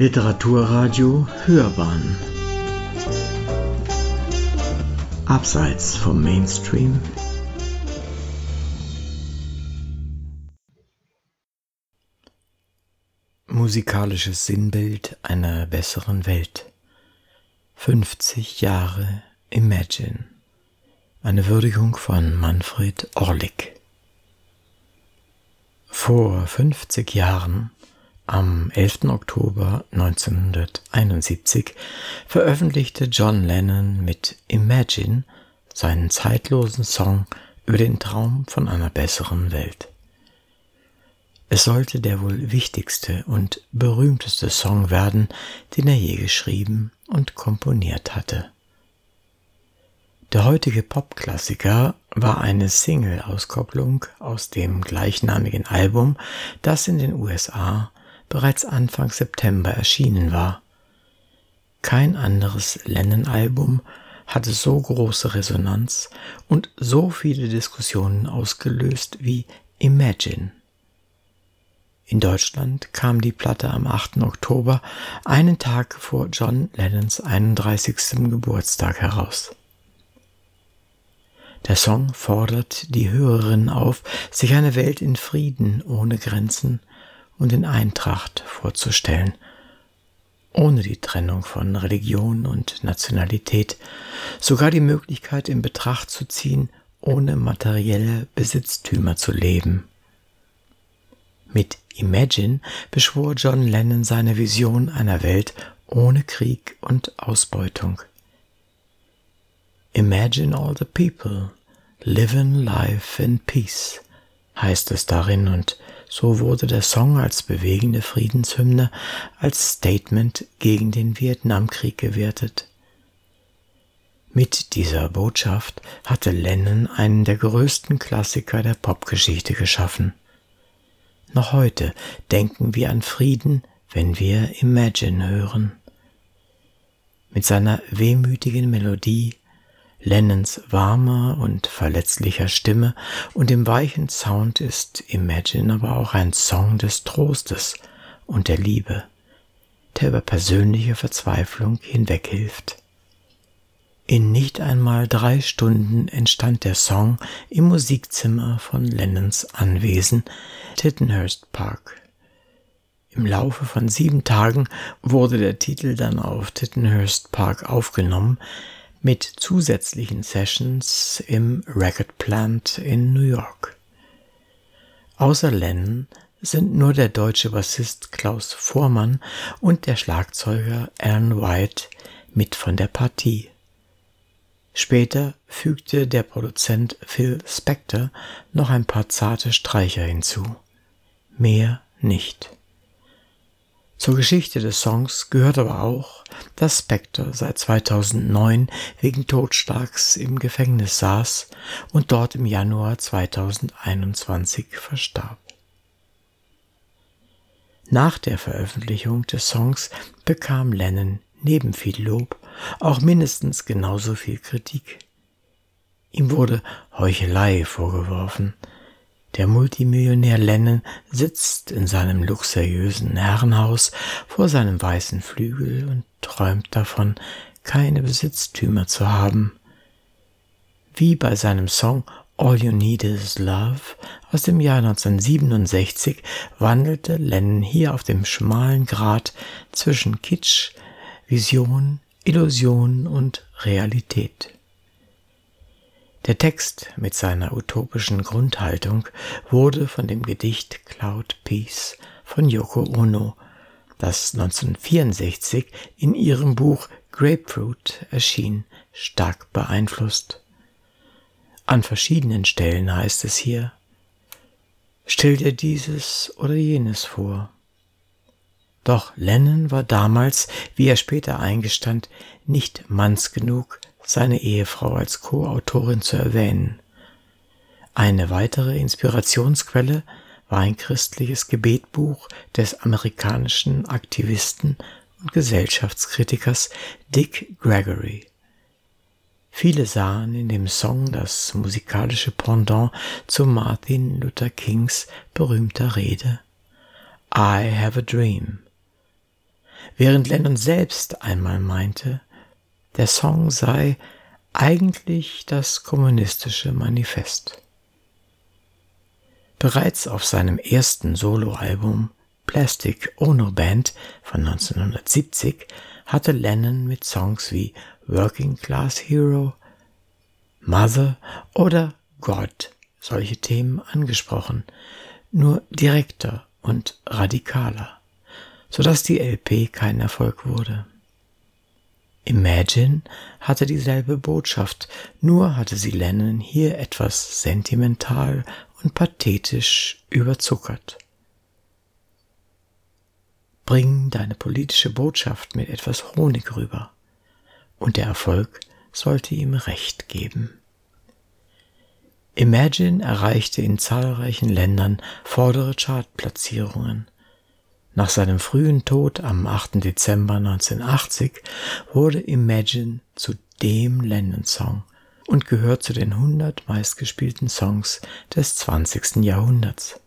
Literaturradio Hörbahn. Abseits vom Mainstream. Musikalisches Sinnbild einer besseren Welt. 50 Jahre Imagine. Eine Würdigung von Manfred Orlik. Vor 50 Jahren am 11. Oktober 1971 veröffentlichte John Lennon mit Imagine seinen zeitlosen Song über den Traum von einer besseren Welt. Es sollte der wohl wichtigste und berühmteste Song werden, den er je geschrieben und komponiert hatte. Der heutige Popklassiker war eine Single-Auskopplung aus dem gleichnamigen Album, das in den USA bereits Anfang September erschienen war. Kein anderes Lennon-Album hatte so große Resonanz und so viele Diskussionen ausgelöst wie Imagine. In Deutschland kam die Platte am 8. Oktober, einen Tag vor John Lennons 31. Geburtstag heraus. Der Song fordert die Hörerinnen auf, sich eine Welt in Frieden ohne Grenzen und in Eintracht vorzustellen, ohne die Trennung von Religion und Nationalität, sogar die Möglichkeit in Betracht zu ziehen, ohne materielle Besitztümer zu leben. Mit Imagine beschwor John Lennon seine Vision einer Welt ohne Krieg und Ausbeutung. Imagine all the people, living life in peace, heißt es darin und so wurde der Song als bewegende Friedenshymne, als Statement gegen den Vietnamkrieg gewertet. Mit dieser Botschaft hatte Lennon einen der größten Klassiker der Popgeschichte geschaffen. Noch heute denken wir an Frieden, wenn wir Imagine hören. Mit seiner wehmütigen Melodie Lennons warmer und verletzlicher Stimme und dem weichen Sound ist Imagine aber auch ein Song des Trostes und der Liebe, der über persönliche Verzweiflung hinweghilft. In nicht einmal drei Stunden entstand der Song im Musikzimmer von Lennons Anwesen Tittenhurst Park. Im Laufe von sieben Tagen wurde der Titel dann auf Tittenhurst Park aufgenommen, mit zusätzlichen Sessions im Record Plant in New York. Außer Lennon sind nur der deutsche Bassist Klaus Vormann und der Schlagzeuger Alan White mit von der Partie. Später fügte der Produzent Phil Spector noch ein paar zarte Streicher hinzu. Mehr nicht. Zur Geschichte des Songs gehört aber auch, dass Spector seit 2009 wegen Totschlags im Gefängnis saß und dort im Januar 2021 verstarb. Nach der Veröffentlichung des Songs bekam Lennon neben viel Lob auch mindestens genauso viel Kritik. Ihm wurde Heuchelei vorgeworfen, der Multimillionär Lennon sitzt in seinem luxuriösen Herrenhaus vor seinem weißen Flügel und träumt davon, keine Besitztümer zu haben. Wie bei seinem Song All You Need Is Love aus dem Jahr 1967 wandelte Lennon hier auf dem schmalen Grat zwischen Kitsch, Vision, Illusion und Realität. Der Text mit seiner utopischen Grundhaltung wurde von dem Gedicht Cloud Peace von Yoko Ono, das 1964 in ihrem Buch Grapefruit erschien, stark beeinflusst. An verschiedenen Stellen heißt es hier, Stell dir dieses oder jenes vor. Doch Lennon war damals, wie er später eingestand, nicht manns genug, seine Ehefrau als Co-Autorin zu erwähnen. Eine weitere Inspirationsquelle war ein christliches Gebetbuch des amerikanischen Aktivisten und Gesellschaftskritikers Dick Gregory. Viele sahen in dem Song das musikalische Pendant zu Martin Luther Kings berühmter Rede I have a dream. während Lennon selbst einmal meinte, der Song sei eigentlich das kommunistische Manifest. Bereits auf seinem ersten Soloalbum Plastic Ono Band von 1970 hatte Lennon mit Songs wie Working Class Hero, Mother oder God solche Themen angesprochen, nur direkter und radikaler, sodass die LP kein Erfolg wurde. Imagine hatte dieselbe Botschaft, nur hatte sie Lennon hier etwas sentimental und pathetisch überzuckert. Bring deine politische Botschaft mit etwas Honig rüber, und der Erfolg sollte ihm recht geben. Imagine erreichte in zahlreichen Ländern vordere Chartplatzierungen. Nach seinem frühen Tod am 8. Dezember 1980 wurde Imagine zu dem Lennon-Song und gehört zu den 100 meistgespielten Songs des 20. Jahrhunderts.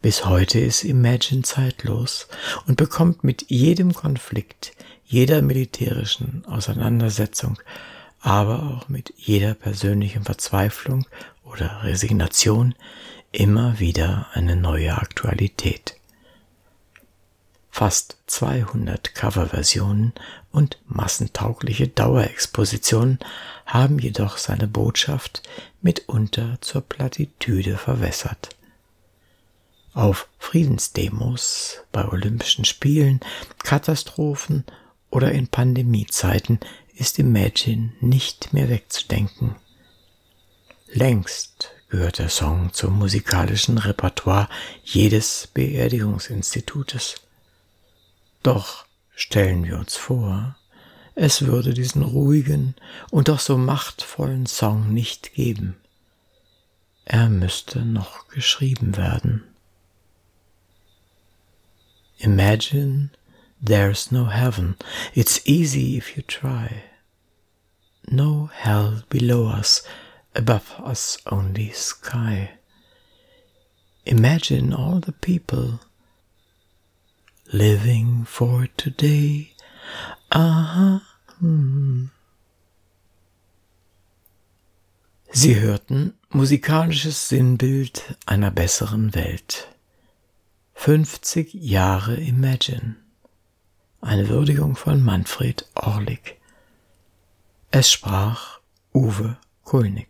Bis heute ist Imagine zeitlos und bekommt mit jedem Konflikt, jeder militärischen Auseinandersetzung aber auch mit jeder persönlichen Verzweiflung oder Resignation immer wieder eine neue Aktualität. Fast 200 Coverversionen und massentaugliche Dauerexpositionen haben jedoch seine Botschaft mitunter zur Plattitüde verwässert. Auf Friedensdemos, bei Olympischen Spielen, Katastrophen oder in Pandemiezeiten ist Imagine nicht mehr wegzudenken. Längst gehört der Song zum musikalischen Repertoire jedes Beerdigungsinstitutes. Doch stellen wir uns vor, es würde diesen ruhigen und doch so machtvollen Song nicht geben. Er müsste noch geschrieben werden. Imagine there's no heaven, it's easy if you try no hell below us, above us only sky. Imagine all the people living for today. Aha. Hm. Sie hörten musikalisches Sinnbild einer besseren Welt. 50 Jahre Imagine. Eine Würdigung von Manfred Orlik. Es sprach Uwe Kulnig.